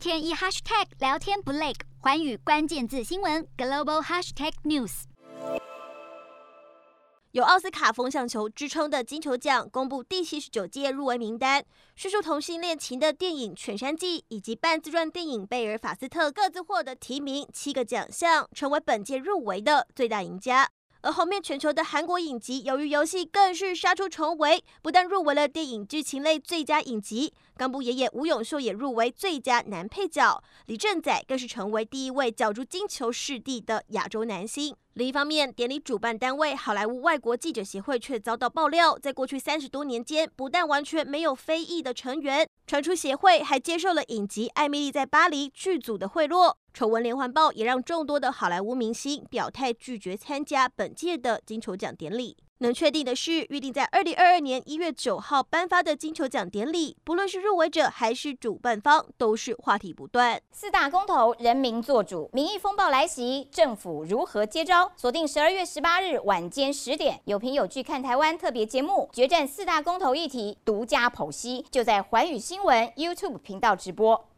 天一 hashtag 聊天不累，寰宇关键字新闻 global hashtag news。有奥斯卡风向球之称的金球奖公布第七十九届入围名单，叙述同性恋情的电影《犬山记》以及半自传电影《贝尔法斯特》各自获得提名七个奖项，成为本届入围的最大赢家。而后面全球的韩国影集《鱿鱼游戏》更是杀出重围，不但入围了电影剧情类最佳影集，冈部爷爷吴永秀也入围最佳男配角，李正宰更是成为第一位角逐金球视帝的亚洲男星。另一方面，典礼主办单位好莱坞外国记者协会却遭到爆料，在过去三十多年间，不但完全没有非裔的成员，传出协会还接受了影集《艾米丽在巴黎》剧组的贿赂。丑闻连环爆，也让众多的好莱坞明星表态拒绝参加本届的金球奖典礼。能确定的是，预定在二零二二年一月九号颁发的金球奖典礼，不论是入围者还是主办方，都是话题不断。四大公投，人民做主，民意风暴来袭，政府如何接招？锁定十二月十八日晚间十点，有凭有据看台湾特别节目《决战四大公投议题》，独家剖析，就在寰宇新闻 YouTube 频道直播。